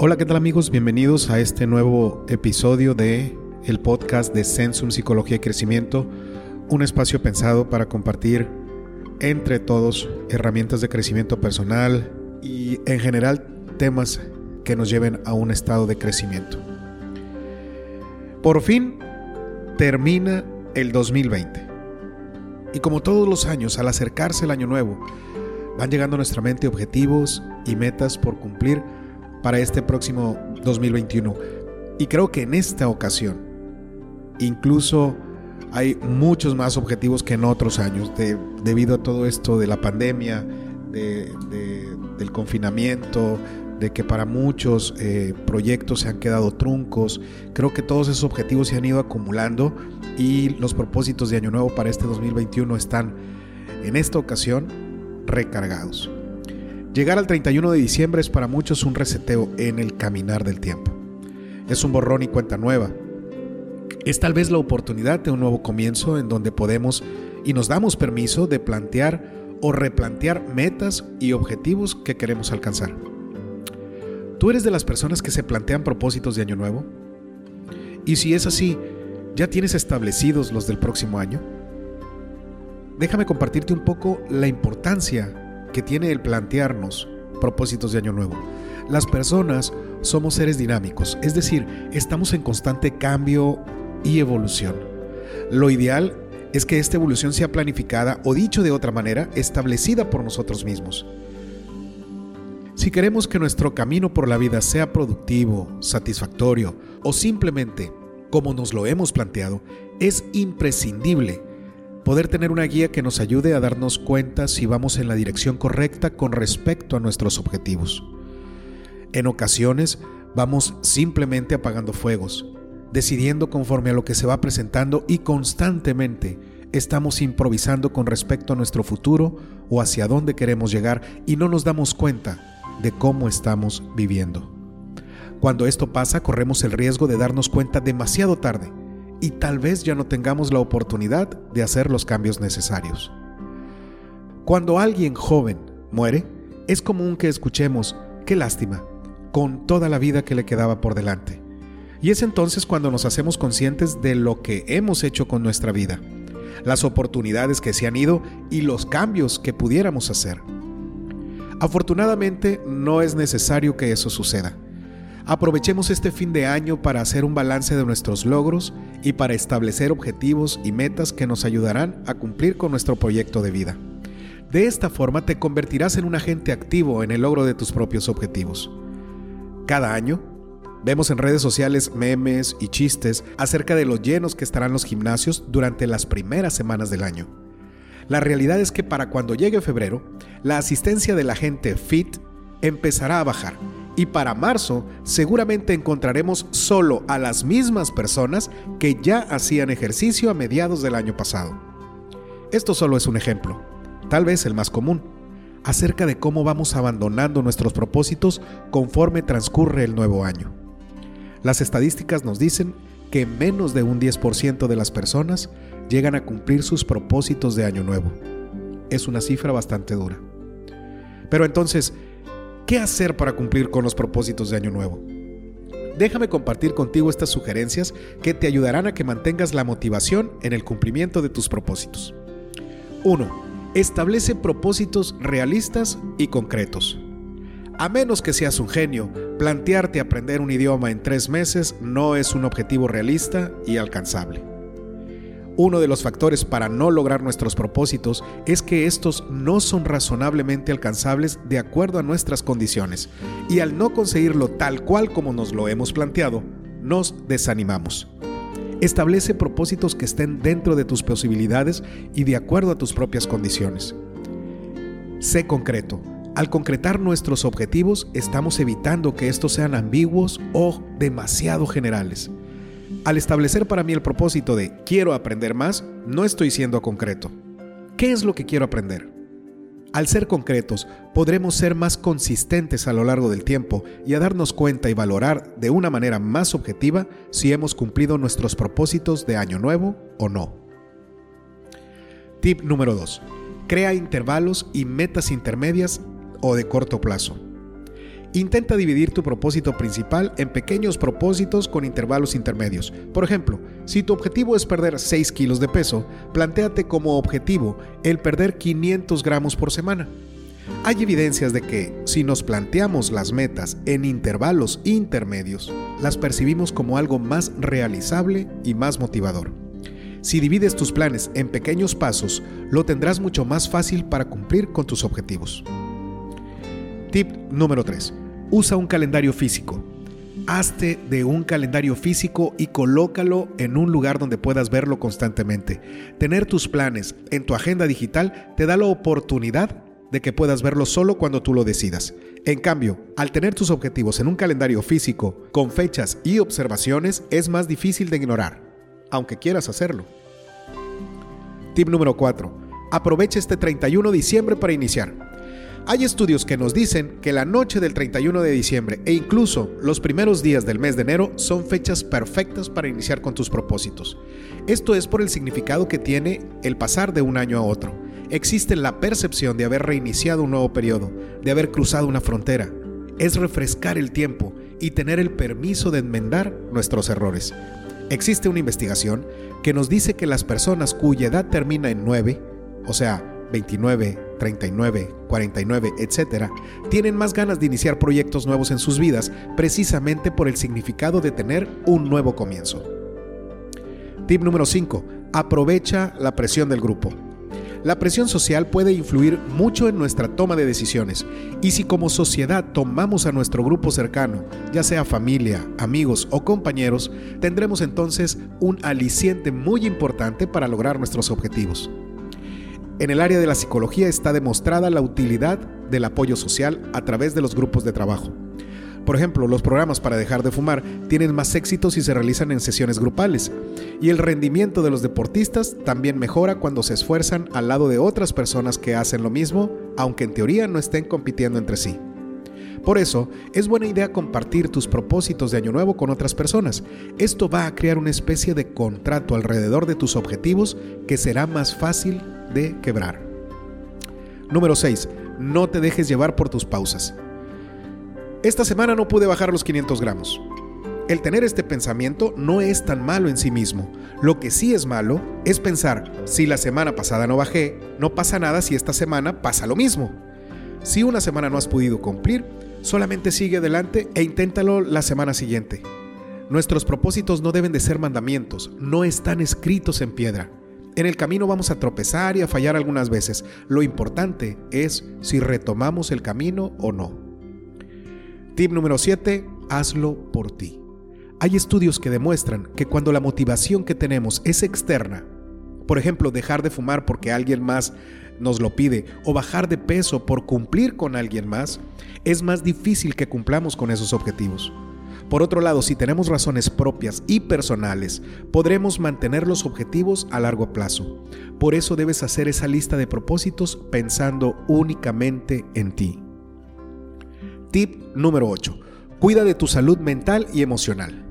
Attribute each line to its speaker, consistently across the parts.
Speaker 1: Hola, ¿qué tal amigos? Bienvenidos a este nuevo episodio de el podcast de Sensum Psicología y Crecimiento, un espacio pensado para compartir entre todos herramientas de crecimiento personal y en general temas que nos lleven a un estado de crecimiento. Por fin termina el 2020. Y como todos los años, al acercarse el año nuevo, van llegando a nuestra mente objetivos y metas por cumplir para este próximo 2021. Y creo que en esta ocasión, incluso hay muchos más objetivos que en otros años, debido a todo esto de la pandemia, del confinamiento, de que para muchos eh, proyectos se han quedado truncos. Creo que todos esos objetivos se han ido acumulando y los propósitos de Año Nuevo para este 2021 están en esta ocasión recargados. Llegar al 31 de diciembre es para muchos un reseteo en el caminar del tiempo. Es un borrón y cuenta nueva. Es tal vez la oportunidad de un nuevo comienzo en donde podemos y nos damos permiso de plantear o replantear metas y objetivos que queremos alcanzar. ¿Tú eres de las personas que se plantean propósitos de año nuevo? Y si es así, ¿ya tienes establecidos los del próximo año? Déjame compartirte un poco la importancia que tiene el plantearnos propósitos de año nuevo. Las personas somos seres dinámicos, es decir, estamos en constante cambio y evolución. Lo ideal es que esta evolución sea planificada o dicho de otra manera, establecida por nosotros mismos. Si queremos que nuestro camino por la vida sea productivo, satisfactorio o simplemente como nos lo hemos planteado, es imprescindible poder tener una guía que nos ayude a darnos cuenta si vamos en la dirección correcta con respecto a nuestros objetivos. En ocasiones vamos simplemente apagando fuegos, decidiendo conforme a lo que se va presentando y constantemente estamos improvisando con respecto a nuestro futuro o hacia dónde queremos llegar y no nos damos cuenta de cómo estamos viviendo. Cuando esto pasa corremos el riesgo de darnos cuenta demasiado tarde y tal vez ya no tengamos la oportunidad de hacer los cambios necesarios. Cuando alguien joven muere, es común que escuchemos, qué lástima, con toda la vida que le quedaba por delante. Y es entonces cuando nos hacemos conscientes de lo que hemos hecho con nuestra vida, las oportunidades que se han ido y los cambios que pudiéramos hacer. Afortunadamente no es necesario que eso suceda. Aprovechemos este fin de año para hacer un balance de nuestros logros y para establecer objetivos y metas que nos ayudarán a cumplir con nuestro proyecto de vida. De esta forma te convertirás en un agente activo en el logro de tus propios objetivos. Cada año, vemos en redes sociales memes y chistes acerca de los llenos que estarán los gimnasios durante las primeras semanas del año. La realidad es que para cuando llegue febrero, la asistencia de la gente fit empezará a bajar y para marzo seguramente encontraremos solo a las mismas personas que ya hacían ejercicio a mediados del año pasado. Esto solo es un ejemplo, tal vez el más común, acerca de cómo vamos abandonando nuestros propósitos conforme transcurre el nuevo año. Las estadísticas nos dicen que menos de un 10% de las personas llegan a cumplir sus propósitos de año nuevo. Es una cifra bastante dura. Pero entonces, ¿Qué hacer para cumplir con los propósitos de Año Nuevo? Déjame compartir contigo estas sugerencias que te ayudarán a que mantengas la motivación en el cumplimiento de tus propósitos. 1. Establece propósitos realistas y concretos. A menos que seas un genio, plantearte aprender un idioma en tres meses no es un objetivo realista y alcanzable. Uno de los factores para no lograr nuestros propósitos es que estos no son razonablemente alcanzables de acuerdo a nuestras condiciones y al no conseguirlo tal cual como nos lo hemos planteado, nos desanimamos. Establece propósitos que estén dentro de tus posibilidades y de acuerdo a tus propias condiciones. Sé concreto. Al concretar nuestros objetivos estamos evitando que estos sean ambiguos o demasiado generales. Al establecer para mí el propósito de quiero aprender más, no estoy siendo concreto. ¿Qué es lo que quiero aprender? Al ser concretos, podremos ser más consistentes a lo largo del tiempo y a darnos cuenta y valorar de una manera más objetiva si hemos cumplido nuestros propósitos de año nuevo o no. Tip número 2. Crea intervalos y metas intermedias o de corto plazo. Intenta dividir tu propósito principal en pequeños propósitos con intervalos intermedios. Por ejemplo, si tu objetivo es perder 6 kilos de peso, plantéate como objetivo el perder 500 gramos por semana. Hay evidencias de que, si nos planteamos las metas en intervalos intermedios, las percibimos como algo más realizable y más motivador. Si divides tus planes en pequeños pasos, lo tendrás mucho más fácil para cumplir con tus objetivos. Tip número 3. Usa un calendario físico. Hazte de un calendario físico y colócalo en un lugar donde puedas verlo constantemente. Tener tus planes en tu agenda digital te da la oportunidad de que puedas verlo solo cuando tú lo decidas. En cambio, al tener tus objetivos en un calendario físico, con fechas y observaciones, es más difícil de ignorar, aunque quieras hacerlo. Tip número 4. Aprovecha este 31 de diciembre para iniciar. Hay estudios que nos dicen que la noche del 31 de diciembre e incluso los primeros días del mes de enero son fechas perfectas para iniciar con tus propósitos. Esto es por el significado que tiene el pasar de un año a otro. Existe la percepción de haber reiniciado un nuevo periodo, de haber cruzado una frontera. Es refrescar el tiempo y tener el permiso de enmendar nuestros errores. Existe una investigación que nos dice que las personas cuya edad termina en 9, o sea, 29, 39, 49, etc., tienen más ganas de iniciar proyectos nuevos en sus vidas precisamente por el significado de tener un nuevo comienzo. Tip número 5. Aprovecha la presión del grupo. La presión social puede influir mucho en nuestra toma de decisiones y si como sociedad tomamos a nuestro grupo cercano, ya sea familia, amigos o compañeros, tendremos entonces un aliciente muy importante para lograr nuestros objetivos. En el área de la psicología está demostrada la utilidad del apoyo social a través de los grupos de trabajo. Por ejemplo, los programas para dejar de fumar tienen más éxito si se realizan en sesiones grupales, y el rendimiento de los deportistas también mejora cuando se esfuerzan al lado de otras personas que hacen lo mismo, aunque en teoría no estén compitiendo entre sí. Por eso, es buena idea compartir tus propósitos de Año Nuevo con otras personas. Esto va a crear una especie de contrato alrededor de tus objetivos que será más fácil de quebrar. Número 6. No te dejes llevar por tus pausas. Esta semana no pude bajar los 500 gramos. El tener este pensamiento no es tan malo en sí mismo. Lo que sí es malo es pensar, si la semana pasada no bajé, no pasa nada si esta semana pasa lo mismo. Si una semana no has podido cumplir, solamente sigue adelante e inténtalo la semana siguiente. Nuestros propósitos no deben de ser mandamientos, no están escritos en piedra. En el camino vamos a tropezar y a fallar algunas veces. Lo importante es si retomamos el camino o no. Tip número 7. Hazlo por ti. Hay estudios que demuestran que cuando la motivación que tenemos es externa, por ejemplo, dejar de fumar porque alguien más nos lo pide o bajar de peso por cumplir con alguien más, es más difícil que cumplamos con esos objetivos. Por otro lado, si tenemos razones propias y personales, podremos mantener los objetivos a largo plazo. Por eso debes hacer esa lista de propósitos pensando únicamente en ti. Tip número 8. Cuida de tu salud mental y emocional.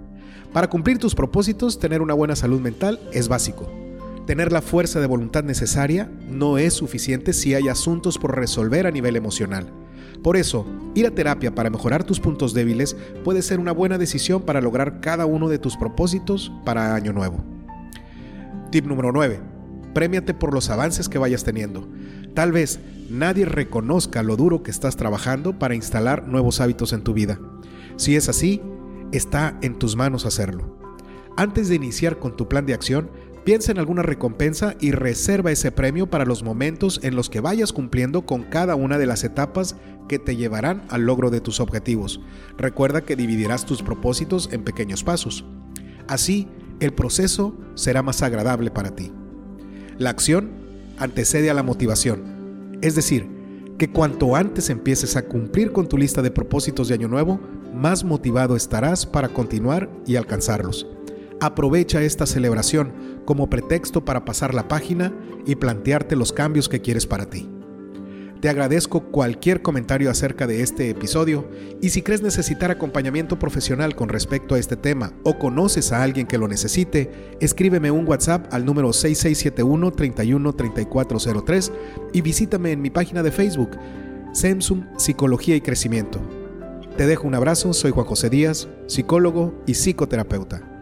Speaker 1: Para cumplir tus propósitos, tener una buena salud mental es básico. Tener la fuerza de voluntad necesaria no es suficiente si hay asuntos por resolver a nivel emocional. Por eso, ir a terapia para mejorar tus puntos débiles puede ser una buena decisión para lograr cada uno de tus propósitos para Año Nuevo. Tip número 9. Premiate por los avances que vayas teniendo. Tal vez nadie reconozca lo duro que estás trabajando para instalar nuevos hábitos en tu vida. Si es así, está en tus manos hacerlo. Antes de iniciar con tu plan de acción, Piensa en alguna recompensa y reserva ese premio para los momentos en los que vayas cumpliendo con cada una de las etapas que te llevarán al logro de tus objetivos. Recuerda que dividirás tus propósitos en pequeños pasos. Así, el proceso será más agradable para ti. La acción antecede a la motivación. Es decir, que cuanto antes empieces a cumplir con tu lista de propósitos de Año Nuevo, más motivado estarás para continuar y alcanzarlos. Aprovecha esta celebración como pretexto para pasar la página y plantearte los cambios que quieres para ti. Te agradezco cualquier comentario acerca de este episodio y si crees necesitar acompañamiento profesional con respecto a este tema o conoces a alguien que lo necesite, escríbeme un WhatsApp al número 6671 313403 y visítame en mi página de Facebook, Samsung Psicología y Crecimiento. Te dejo un abrazo, soy Juan José Díaz, psicólogo y psicoterapeuta.